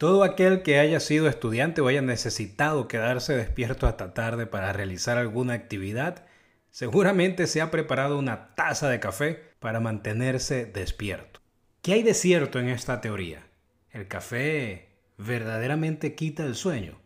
Todo aquel que haya sido estudiante o haya necesitado quedarse despierto hasta tarde para realizar alguna actividad, seguramente se ha preparado una taza de café para mantenerse despierto. ¿Qué hay de cierto en esta teoría? ¿El café verdaderamente quita el sueño?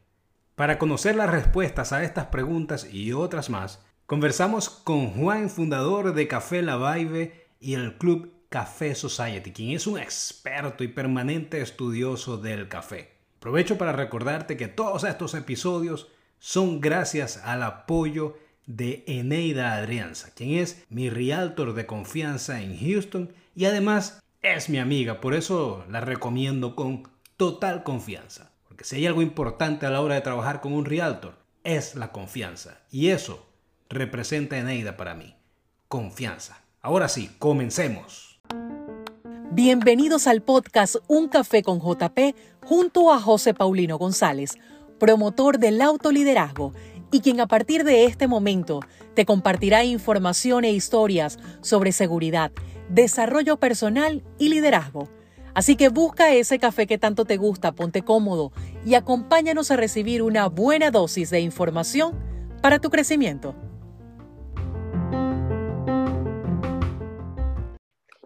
Para conocer las respuestas a estas preguntas y otras más, conversamos con Juan, fundador de Café La Vibe y el Club Café Society, quien es un experto y permanente estudioso del café. Aprovecho para recordarte que todos estos episodios son gracias al apoyo de Eneida Adrianza, quien es mi realtor de confianza en Houston y además es mi amiga, por eso la recomiendo con total confianza. Porque si hay algo importante a la hora de trabajar con un realtor, es la confianza. Y eso representa Eneida para mí. Confianza. Ahora sí, comencemos. Bienvenidos al podcast Un Café con JP junto a José Paulino González, promotor del autoliderazgo y quien a partir de este momento te compartirá información e historias sobre seguridad, desarrollo personal y liderazgo. Así que busca ese café que tanto te gusta, ponte cómodo y acompáñanos a recibir una buena dosis de información para tu crecimiento.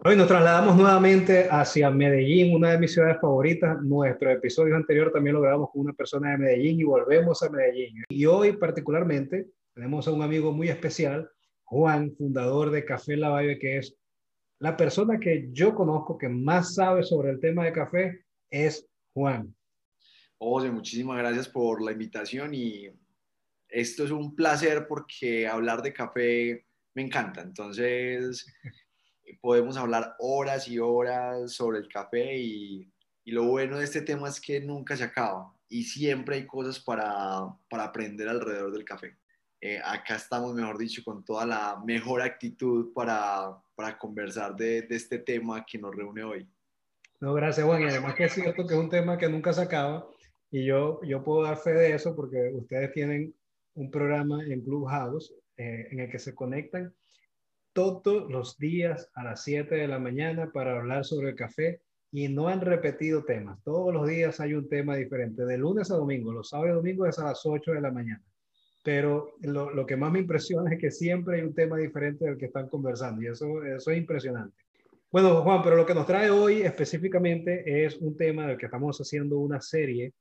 Hoy nos trasladamos nuevamente hacia Medellín, una de mis ciudades favoritas. Nuestro episodio anterior también lo grabamos con una persona de Medellín y volvemos a Medellín. Y hoy particularmente tenemos a un amigo muy especial, Juan, fundador de Café La Valle, que es la persona que yo conozco que más sabe sobre el tema de café, es Juan. José, muchísimas gracias por la invitación y esto es un placer porque hablar de café me encanta. Entonces, podemos hablar horas y horas sobre el café y, lo bueno de este tema es que nunca se acaba y siempre hay cosas para, aprender alrededor del café. Eh, acá estamos, mejor dicho, con toda la mejor actitud para, conversar de, este tema que nos reúne hoy. No, gracias Juan. Y además que es cierto que es un tema que nunca se acaba y yo, yo puedo dar fe de eso porque ustedes tienen un programa en Clubhouse eh, en el que se conectan todos los días a las 7 de la mañana para hablar sobre el café y no han repetido temas. Todos los días hay un tema diferente, de lunes a domingo. Los sábados y domingos es a las 8 de la mañana. Pero lo, lo, que más me impresiona es que siempre hay un tema diferente del que están conversando y eso, eso es impresionante. Bueno, Juan, pero lo que nos trae hoy específicamente es un tema del que estamos haciendo una serie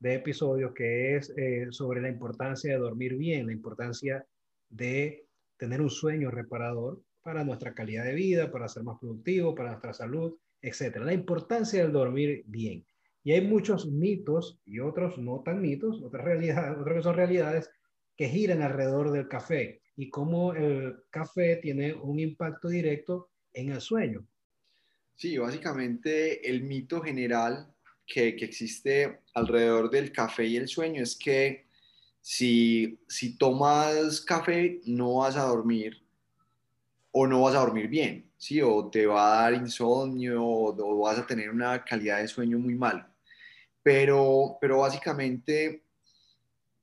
de episodios que es eh, sobre la importancia de dormir bien, la importancia de tener un sueño reparador para nuestra calidad de vida, para ser más productivo, para nuestra salud, etc. La importancia del dormir bien. Y hay muchos mitos y otros no tan mitos, otras realidades, otras que son realidades que giran alrededor del café y cómo el café tiene un impacto directo en el sueño. Sí, básicamente el mito general que, que existe alrededor del café y el sueño es que si, si tomas café no vas a dormir o no vas a dormir bien, ¿sí? O te va a dar insomnio o, vas a tener una calidad de sueño muy mal. Pero, pero básicamente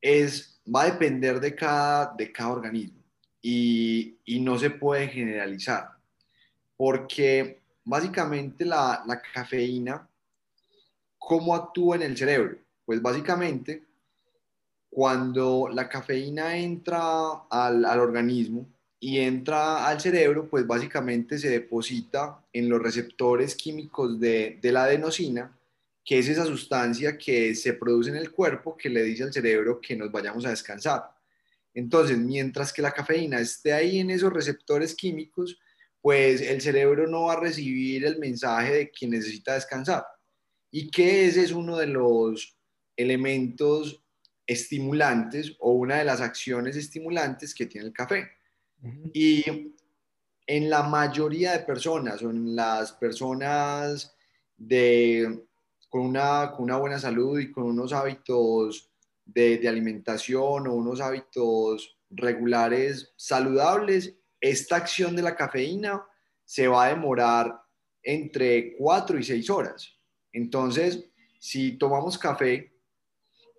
es, va a depender de cada, de cada organismo y, y no se puede generalizar porque básicamente la, la cafeína, ¿cómo actúa en el cerebro? Pues básicamente cuando la cafeína entra al, organismo y entra al cerebro, pues básicamente se deposita en los receptores químicos de, la adenosina, que es esa sustancia que se produce en el cuerpo que le dice al cerebro que nos vayamos a descansar. Entonces, mientras que la cafeína esté ahí en esos receptores químicos, pues el cerebro no va a recibir el mensaje de que necesita descansar. Y que ese es uno de los elementos estimulantes o una de las acciones estimulantes que tiene el café. Y en la mayoría de personas, o en las personas de, con, una, con una buena salud y con unos hábitos de, de alimentación o unos hábitos regulares saludables, esta acción de la cafeína se va a demorar entre 4 y 6 horas. Entonces, si tomamos café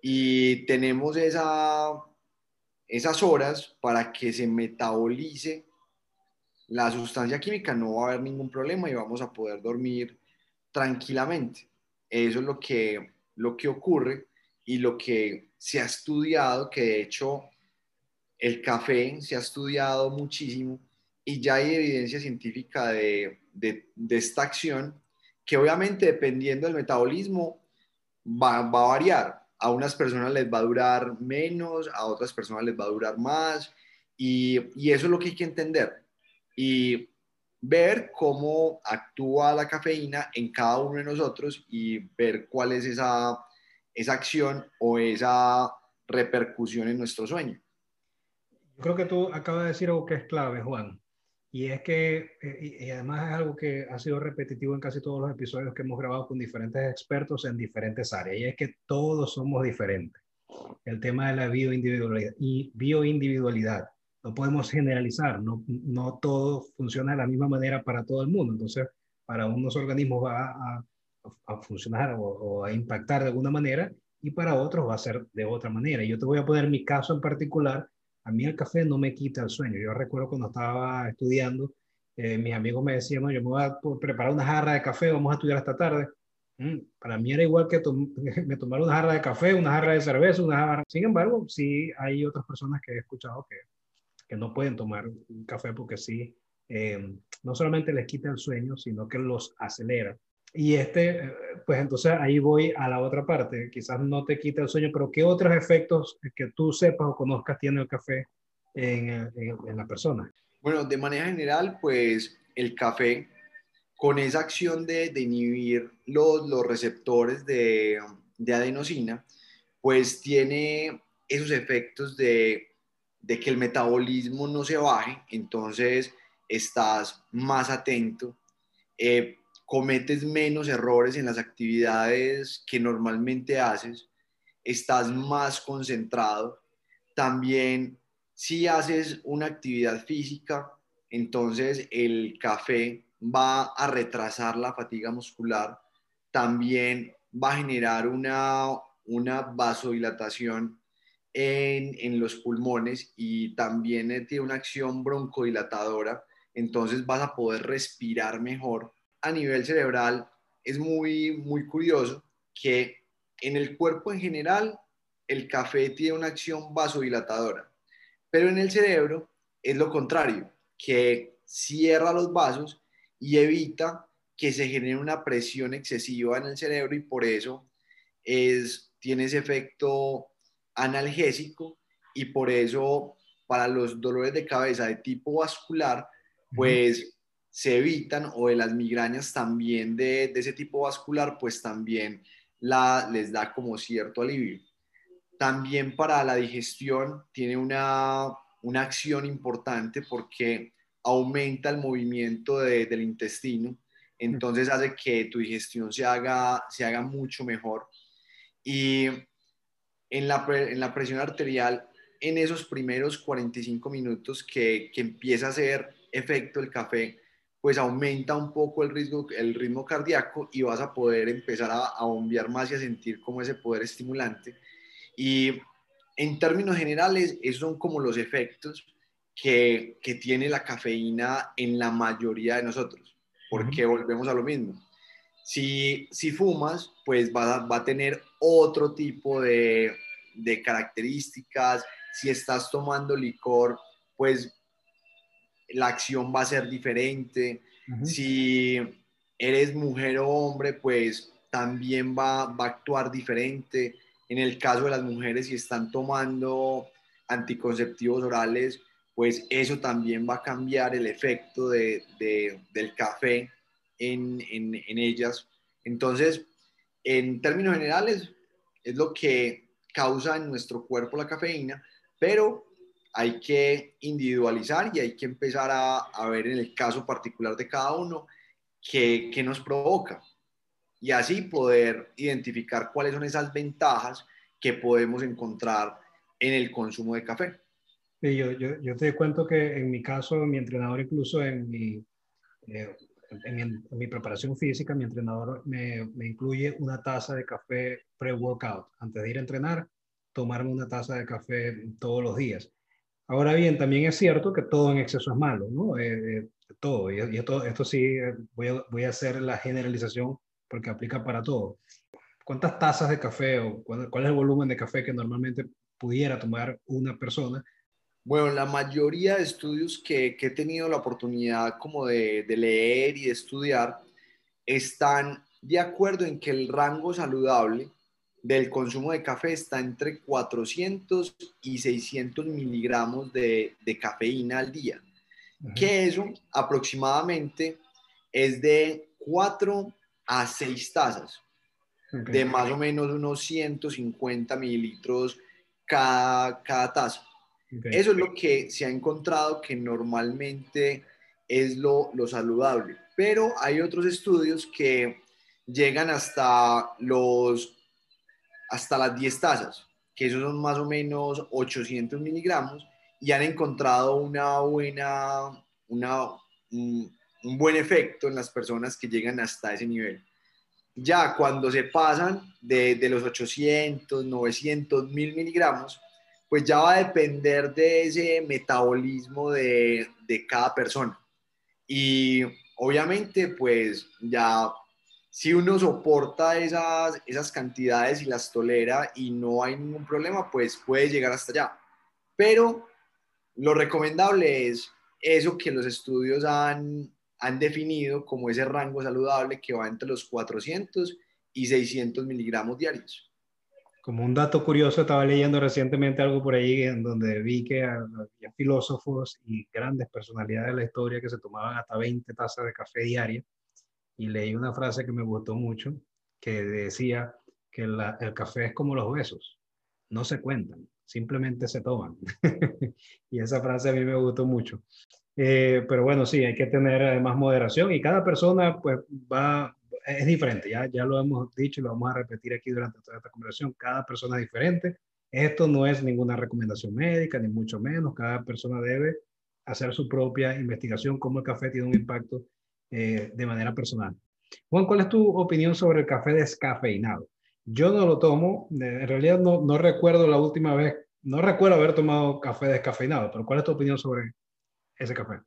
y tenemos esa, esas horas para que se metabolice la sustancia química, no va a haber ningún problema y vamos a poder dormir tranquilamente. Eso es lo que lo que ocurre y lo que se ha estudiado, que de hecho el café se ha estudiado muchísimo y ya hay evidencia científica de, esta acción que obviamente dependiendo del metabolismo va, va, a variar. A unas personas les va a durar menos, a otras personas les va a durar más y, y eso es lo que hay que entender. Y ver cómo actúa la cafeína en cada uno de nosotros y ver cuál es esa, esa acción o esa repercusión en nuestro sueño. Yo creo que tú acabas de decir algo que es clave, Juan, y es que, eh, y además es algo que ha sido repetitivo en casi todos los episodios que hemos grabado con diferentes expertos en diferentes áreas, y es que todos somos diferentes. El tema de la bioindividualidad, y bioindividualidad no podemos generalizar, no, no todo funciona de la misma manera para todo el mundo. Entonces, para unos organismos va a, a funcionar o, a impactar de alguna manera y para otros va a ser de otra manera. Yo te voy a poner mi caso en particular. A mí el café no me quita el sueño. Yo recuerdo cuando estaba estudiando, eh, mis amigos me decían, yo me voy a preparar una jarra de café, vamos a estudiar esta tarde. Mm, para mí era igual que me tomar una jarra de café, una jarra de cerveza, una jarra... Sin embargo, sí hay otras personas que he escuchado que que no pueden tomar café porque sí, eh, no solamente les quita el sueño, sino que los acelera. Y este, eh, pues entonces ahí voy a la otra parte, quizás no te quita el sueño, pero ¿qué otros efectos que tú sepas o conozcas tiene el café en, en, la persona? Bueno, de manera general, pues el café, con esa acción de, de inhibir los, los receptores de, de adenosina, pues tiene esos efectos de de que el metabolismo no se baje, entonces estás más atento, eh, cometes menos errores en las actividades que normalmente haces, estás más concentrado. También si haces una actividad física, entonces el café va a retrasar la fatiga muscular, también va a generar una, una vasodilatación en, los pulmones y también eh, tiene una acción broncodilatadora, entonces vas a poder respirar mejor. A nivel cerebral es muy, muy curioso que en el cuerpo en general el café tiene una acción vasodilatadora, pero en el cerebro es lo contrario, que cierra los vasos y evita que se genere una presión excesiva en el cerebro y por eso es, tiene ese efecto analgésico y por eso para los dolores de cabeza de tipo vascular, pues se evitan o de las migrañas también de, ese tipo vascular, pues también la, les da como cierto alivio. También para la digestión tiene una, una acción importante porque aumenta el movimiento del intestino, entonces hace que tu digestión se haga, se haga mucho mejor. Y en la, en la presión arterial en esos primeros 45 minutos que, que, empieza a hacer efecto el café, pues aumenta un poco el, ritmo, el ritmo cardíaco y vas a poder empezar a, a bombear más y a sentir como ese poder estimulante. Y en términos generales, esos son como los efectos que, que tiene la cafeína en la mayoría de nosotros, porque volvemos a lo mismo. Si, si fumas, pues va a, va a tener otro tipo de, de características. Si estás tomando licor, pues la acción va a ser diferente. Si eres mujer o hombre, pues también va, va, a actuar diferente. En el caso de las mujeres, si están tomando anticonceptivos orales, pues eso también va a cambiar el efecto de, del café en, en, ellas. Entonces, en términos generales, es lo que causa en nuestro cuerpo la cafeína, pero hay que individualizar y hay que empezar a, ver en el caso particular de cada uno qué, nos provoca y así poder identificar cuáles son esas ventajas que podemos encontrar en el consumo de café. yo, yo, te cuento que en mi caso, mi entrenador incluso en mi, eh, en, mi preparación física, mi entrenador me, me incluye una taza de café pre-workout. Antes de ir a entrenar, tomarme una taza de café todos los días. Ahora bien, también es cierto que todo en exceso es malo, ¿no? Eh, eh, todo, y, esto, esto sí, eh, voy a, voy a hacer la generalización porque aplica para todo. ¿cuántas tazas de café o cuál, es el volumen de café que normalmente pudiera tomar una persona? Bueno, la mayoría de estudios que, he tenido la oportunidad como de, de, leer y de estudiar están de acuerdo en que el rango saludable del consumo de café está entre 400 y 600 miligramos de, cafeína al día, que eso aproximadamente es de 4 a 6 tazas, de más o menos unos 150 mililitros cada, cada taza. Eso es lo que se ha encontrado que normalmente es lo, lo saludable, pero hay otros estudios que llegan hasta los hasta las 10 tazas, que esos son más o menos 800 miligramos, y han encontrado una buena, una, un, buen efecto en las personas que llegan hasta ese nivel. Ya cuando se pasan de, de los 800, 900, 1000 miligramos, pues ya va a depender de ese metabolismo de, de cada persona. Y obviamente, pues ya si uno soporta esas, esas cantidades y las tolera y no hay ningún problema, pues puede llegar hasta allá. Pero lo recomendable es eso que los estudios han, han definido como ese rango saludable que va entre los 400 y 600 miligramos diarios. Como un dato curioso, estaba leyendo recientemente algo por ahí en donde vi que había filósofos y grandes personalidades de la historia que se tomaban hasta 20 tazas de café diaria y leí una frase que me gustó mucho, que decía que el café es como los besos, no se cuentan, simplemente se toman. y esa frase a mí me gustó mucho. Eh, pero bueno, sí, hay que tener además moderación y cada persona pues va, es diferente, ya, ya lo hemos dicho y lo vamos a repetir aquí durante toda esta conversación, cada persona es diferente. Esto no es ninguna recomendación médica, ni mucho menos, cada persona debe hacer su propia investigación, cómo el café tiene un impacto eh, de manera personal. Juan, ¿cuál es tu opinión sobre el café descafeinado? Yo no lo tomo, en realidad no, no recuerdo la última vez, no recuerdo haber tomado café descafeinado, pero ¿cuál es tu opinión sobre ese café?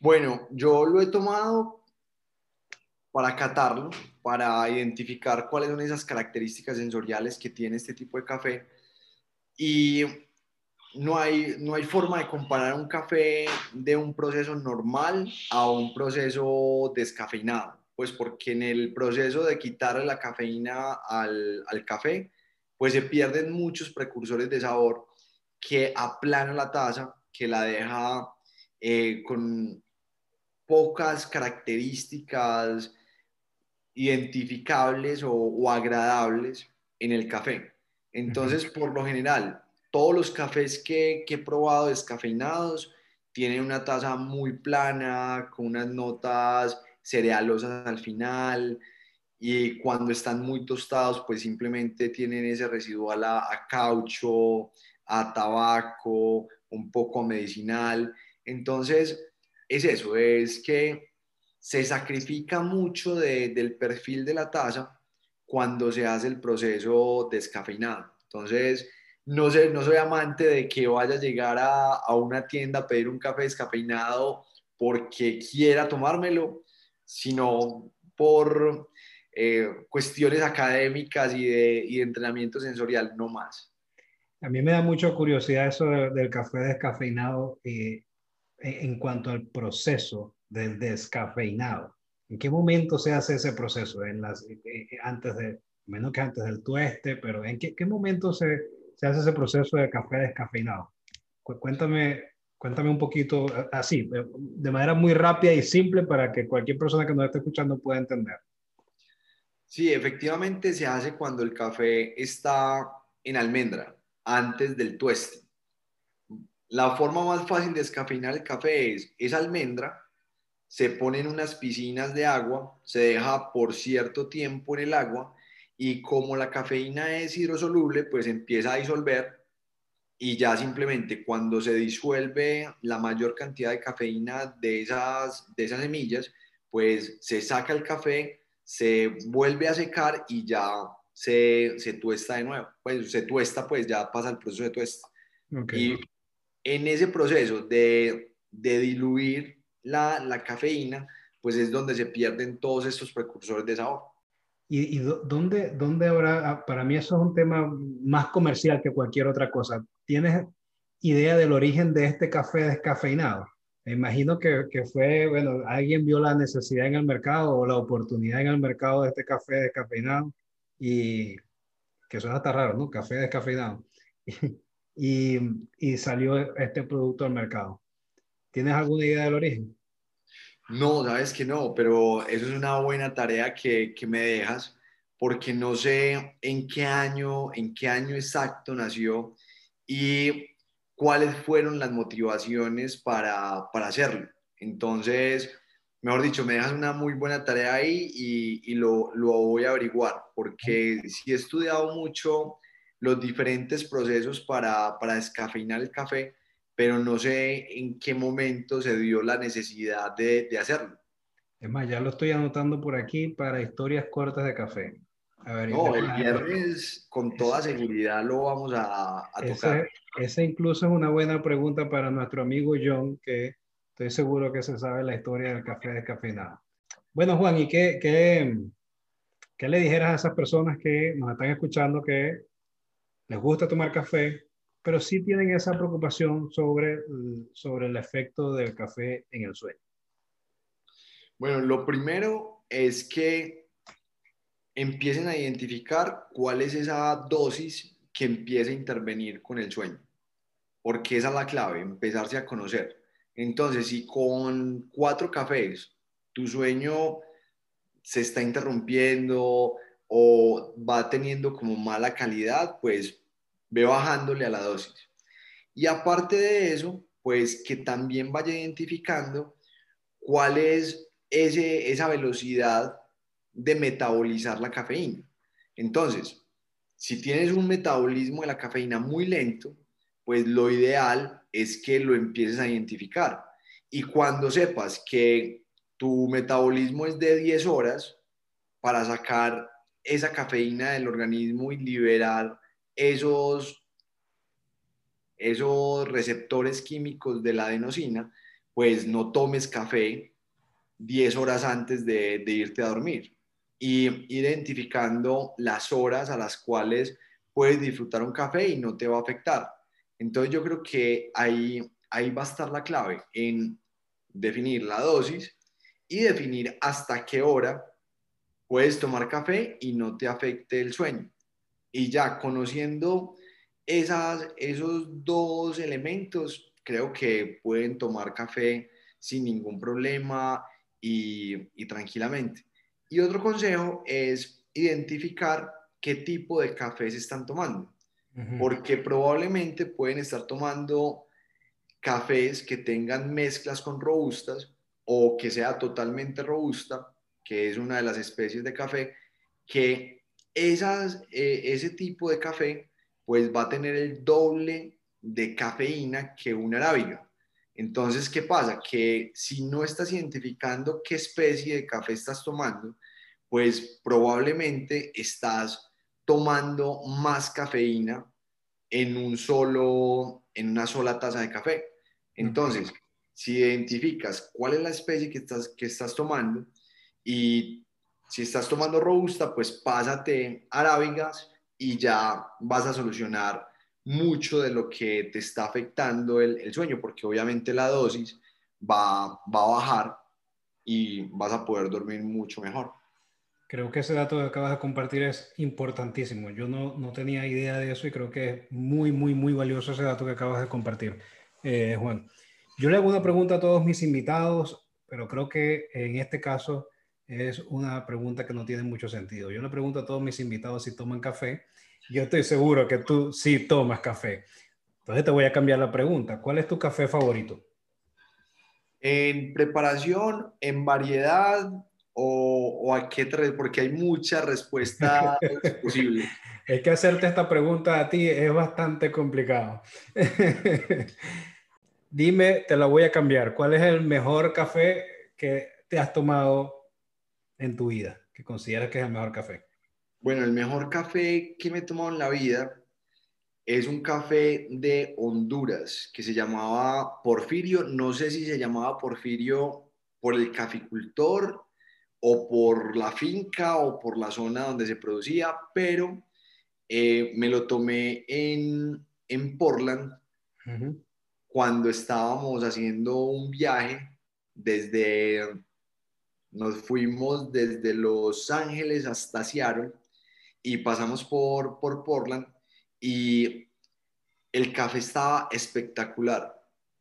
Bueno, yo lo he tomado para catarlo, para identificar cuáles son esas características sensoriales que tiene este tipo de café. Y no hay, no hay forma de comparar un café de un proceso normal a un proceso descafeinado, pues porque en el proceso de quitarle la cafeína al, al café, pues se pierden muchos precursores de sabor que aplana la taza, que la deja eh, con pocas características identificables o, o agradables en el café. Entonces, por lo general, todos los cafés que, he probado descafeinados tienen una taza muy plana, con unas notas cerealosas al final, y cuando están muy tostados, pues simplemente tienen ese residual a, caucho, a tabaco, un poco medicinal. Entonces, es eso, es que se sacrifica mucho del perfil de la taza cuando se hace el proceso descafeinado. Entonces, no, sé, no soy amante de que vaya a llegar a, una tienda a pedir un café descafeinado porque quiera tomármelo, sino por eh, cuestiones académicas y de, entrenamiento sensorial, no más. A mí me da mucha curiosidad eso del café descafeinado eh, en, cuanto al proceso del descafeinado. ¿En qué momento se hace ese proceso? En las, eh, antes de, menos que antes del tueste, pero ¿en qué, qué momento se, se hace ese proceso de café descafeinado. Cuéntame, cuéntame un poquito así, de manera muy rápida y simple para que cualquier persona que nos esté escuchando pueda entender. Sí, efectivamente se hace cuando el café está en almendra, antes del tueste. La forma más fácil de descafeinar el café es, esa almendra, se pone en unas piscinas de agua, se deja por cierto tiempo en el agua y como la cafeína es hidrosoluble, pues empieza a disolver y ya simplemente cuando se disuelve la mayor cantidad de cafeína de esas, de esas semillas, pues se saca el café, se vuelve a secar y ya se, se tuesta de nuevo. Pues se tuesta, pues ya pasa el proceso de tuesta. Y en ese proceso de, de diluir la, la cafeína, pues es donde se pierden todos estos precursores de sabor. ¿Y, dónde, dónde habrá? Ah, para mí eso es un tema más comercial que cualquier otra cosa. ¿Tienes idea del origen de este café descafeinado? Me imagino que, que, fue, bueno, alguien vio la necesidad en el mercado o la oportunidad en el mercado de este café descafeinado y que suena hasta raro, ¿no? Café descafeinado. Y, y, salió este producto al mercado. ¿Tienes alguna idea del origen? No, sabes que no, pero eso es una buena tarea que, que me dejas, porque no sé en qué año, en qué año exacto nació y cuáles fueron las motivaciones para, para hacerlo. Entonces, mejor dicho, me dejas una muy buena tarea ahí y, y lo, lo, voy a averiguar, porque sí he estudiado mucho los diferentes procesos para, para descafeinar el café, pero no sé en qué momento se dio la necesidad de, de hacerlo. Es más, ya lo estoy anotando por aquí para historias cortas de café. A ver, no, el viernes con toda seguridad lo vamos a, a tocar. Esa incluso es una buena pregunta para nuestro amigo John, que estoy seguro que se sabe la historia del café descafeinado. Bueno, Juan, ¿y qué, qué, qué le dijeras a esas personas que nos están escuchando que les gusta tomar café, pero sí tienen esa preocupación sobre, sobre el efecto del café en el sueño? Bueno, lo primero es que empiecen a identificar cuál es esa dosis que empieza a intervenir con el sueño, porque esa es la clave, empezarse a conocer. Entonces, si con cuatro cafés tu sueño se está interrumpiendo o va teniendo como mala calidad, pues ve bajándole a la dosis. Y aparte de eso, pues que también vaya identificando cuál es ese, esa velocidad de metabolizar la cafeína. Entonces, si tienes un metabolismo de la cafeína muy lento, pues lo ideal es que lo empieces a identificar. Y cuando sepas que tu metabolismo es de 10 horas, para sacar esa cafeína del organismo y liberar esos, esos receptores químicos de la adenosina, pues no tomes café 10 horas antes de, irte a dormir. Y identificando las horas a las cuales puedes disfrutar un café y no te va a afectar. Entonces yo creo que ahí, ahí va a estar la clave en definir la dosis y definir hasta qué hora puedes tomar café y no te afecte el sueño. Y ya conociendo esas, esos dos elementos, creo que pueden tomar café sin ningún problema y, y tranquilamente. Y otro consejo es identificar qué tipo de café se están tomando, porque probablemente pueden estar tomando cafés que tengan mezclas con robustas o que sea totalmente robusta, que es una de las especies de café, que esas, eh, ese tipo de café pues va a tener el doble de cafeína que una arábiga. Entonces, ¿qué pasa? Que si no estás identificando qué especie de café estás tomando, pues probablemente estás tomando más cafeína en un solo, en una sola taza de café. Entonces, si identificas cuál es la especie que estás, que estás tomando y si estás tomando robusta, pues pásate arábigas y ya vas a solucionar mucho de lo que te está afectando el, sueño, porque obviamente la dosis va, va, a bajar y vas a poder dormir mucho mejor. Creo que ese dato que acabas de compartir es importantísimo. Yo no, no tenía idea de eso y creo que es muy, muy, muy valioso ese dato que acabas de compartir, eh, Juan. Yo le hago una pregunta a todos mis invitados, pero creo que en este caso es una pregunta que no tiene mucho sentido. Yo le pregunto a todos mis invitados si toman café. Yo estoy seguro que tú sí tomas café. Entonces te voy a cambiar la pregunta. ¿Cuál es tu café favorito? En preparación, en variedad o, a qué porque hay muchas respuestas posibles. Es que hacerte esta pregunta a ti es bastante complicado. Dime, te la voy a cambiar. ¿Cuál es el mejor café que te has tomado en tu vida que consideras que es el mejor café? Bueno, el mejor café que me he tomado en la vida es un café de Honduras que se llamaba Porfirio. No sé si se llamaba Porfirio por el caficultor o por la finca o por la zona donde se producía, pero eh, me lo tomé en, en Portland cuando estábamos haciendo un viaje desde, nos fuimos desde Los Ángeles hasta Seattle y pasamos por, por Portland y el café estaba espectacular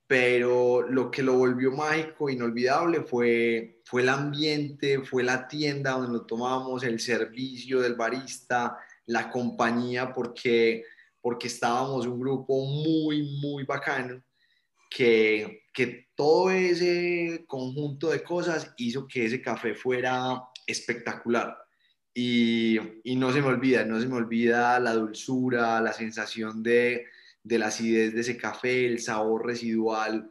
pero lo que lo volvió mágico, inolvidable, fue, fue el ambiente, fue la tienda donde lo tomamos, el servicio del barista, la compañía, porque, porque estábamos un grupo muy, muy bacano, que, todo ese conjunto de cosas hizo que ese café fuera espectacular. Y, y no se me olvida, no se me olvida la dulzura, la sensación de, de la acidez de ese café, el sabor residual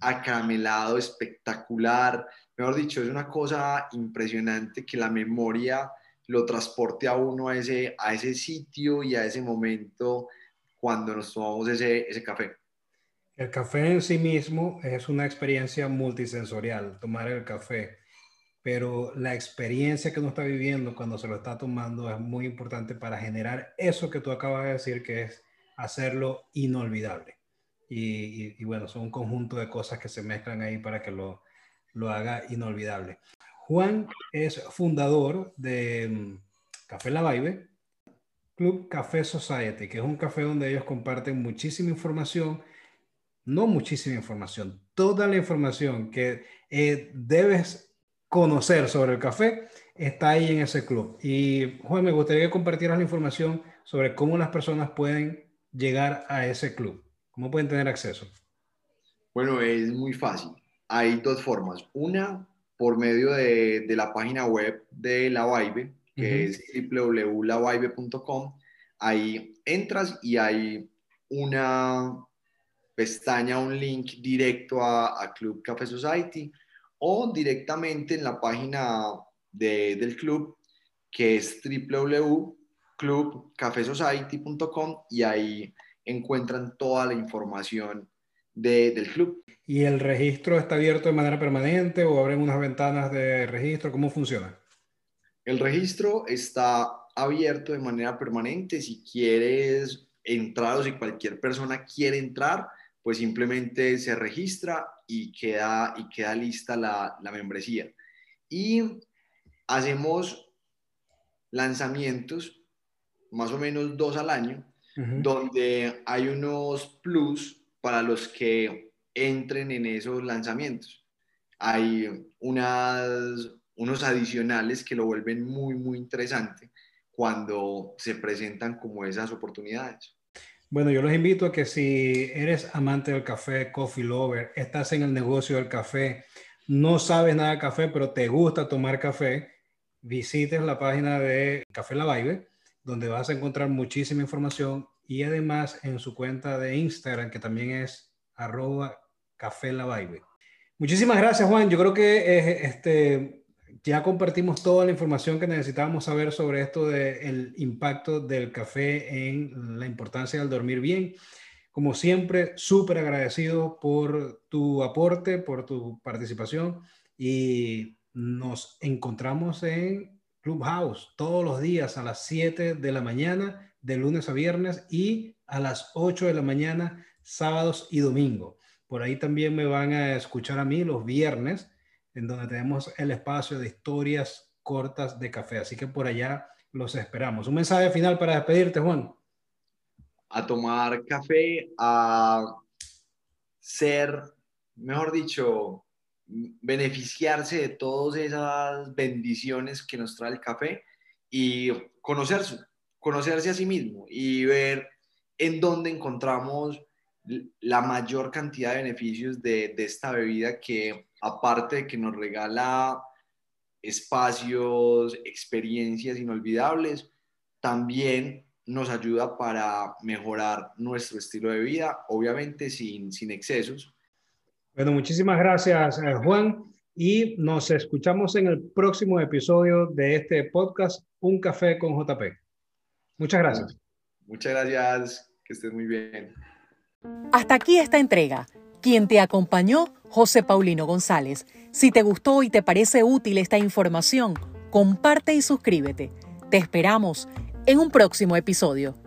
acaramelado espectacular. Mejor dicho, es una cosa impresionante que la memoria lo transporte a uno a ese, a ese sitio y a ese momento cuando nos tomamos ese, ese café. El café en sí mismo es una experiencia multisensorial, tomar el café, pero la experiencia que uno está viviendo cuando se lo está tomando es muy importante para generar eso que tú acabas de decir, que es hacerlo inolvidable. Y, bueno, son un conjunto de cosas que se mezclan ahí para que lo, lo haga inolvidable. Juan es fundador de mm, Café La Vibe, Club Café Society, que es un café donde ellos comparten muchísima información, no muchísima información, toda la información que eh, debes conocer sobre el café está ahí en ese club. Y Juan, me gustaría que compartieras la información sobre cómo las personas pueden llegar a ese club? ¿Cómo pueden tener acceso? Bueno, es muy fácil. Hay dos formas. Una, por medio de, la página web de La Vibe, que es www.lavibe.com. Ahí entras y hay una pestaña, un link directo a, Club Café Society o directamente en la página del club, que es www clubcafesociety.com y ahí encuentran toda la información del club. ¿Y el registro está abierto de manera permanente o abren unas ventanas de registro? ¿Cómo funciona? El registro está abierto de manera permanente. Si quieres entrar o si cualquier persona quiere entrar, pues simplemente se registra y queda, y queda lista la, la membresía. Y hacemos lanzamientos más o menos dos al año, donde hay unos plus para los que entren en esos lanzamientos. Hay unas, unos adicionales que lo vuelven muy, muy interesante cuando se presentan como esas oportunidades. Bueno, yo los invito a que si eres amante del café, coffee lover, estás en el negocio del café, no sabes nada de café, pero te gusta tomar café, visites la página de Café La Vibe donde vas a encontrar muchísima información y además en su cuenta de Instagram, que también es arroba café la vibe. Muchísimas gracias, Juan. Yo creo que eh, este, ya compartimos toda la información que necesitábamos saber sobre esto del impacto del café en la importancia del dormir bien. Como siempre, súper agradecido por tu aporte, por tu participación y nos encontramos en Clubhouse todos los días a las 7 de la mañana, de lunes a viernes y a las 8 de la mañana, sábados y domingo. Por ahí también me van a escuchar a mí los viernes, en donde tenemos el espacio de historias cortas de café. Así que por allá los esperamos. Un mensaje final para despedirte, Juan. A tomar café, a ser, mejor dicho, beneficiarse de todas esas bendiciones que nos trae el café y conocerse, conocerse a sí mismo y ver en dónde encontramos la mayor cantidad de beneficios de, esta bebida que aparte de que nos regala espacios, experiencias inolvidables, también nos ayuda para mejorar nuestro estilo de vida, obviamente sin, sin excesos, bueno, muchísimas gracias, eh, Juan. Y nos escuchamos en el próximo episodio de este podcast, Un Café con JP. Muchas gracias. Muchas gracias. Que estés muy bien. Hasta aquí esta entrega. Quien te acompañó, José Paulino González. Si te gustó y te parece útil esta información, comparte y suscríbete. Te esperamos en un próximo episodio.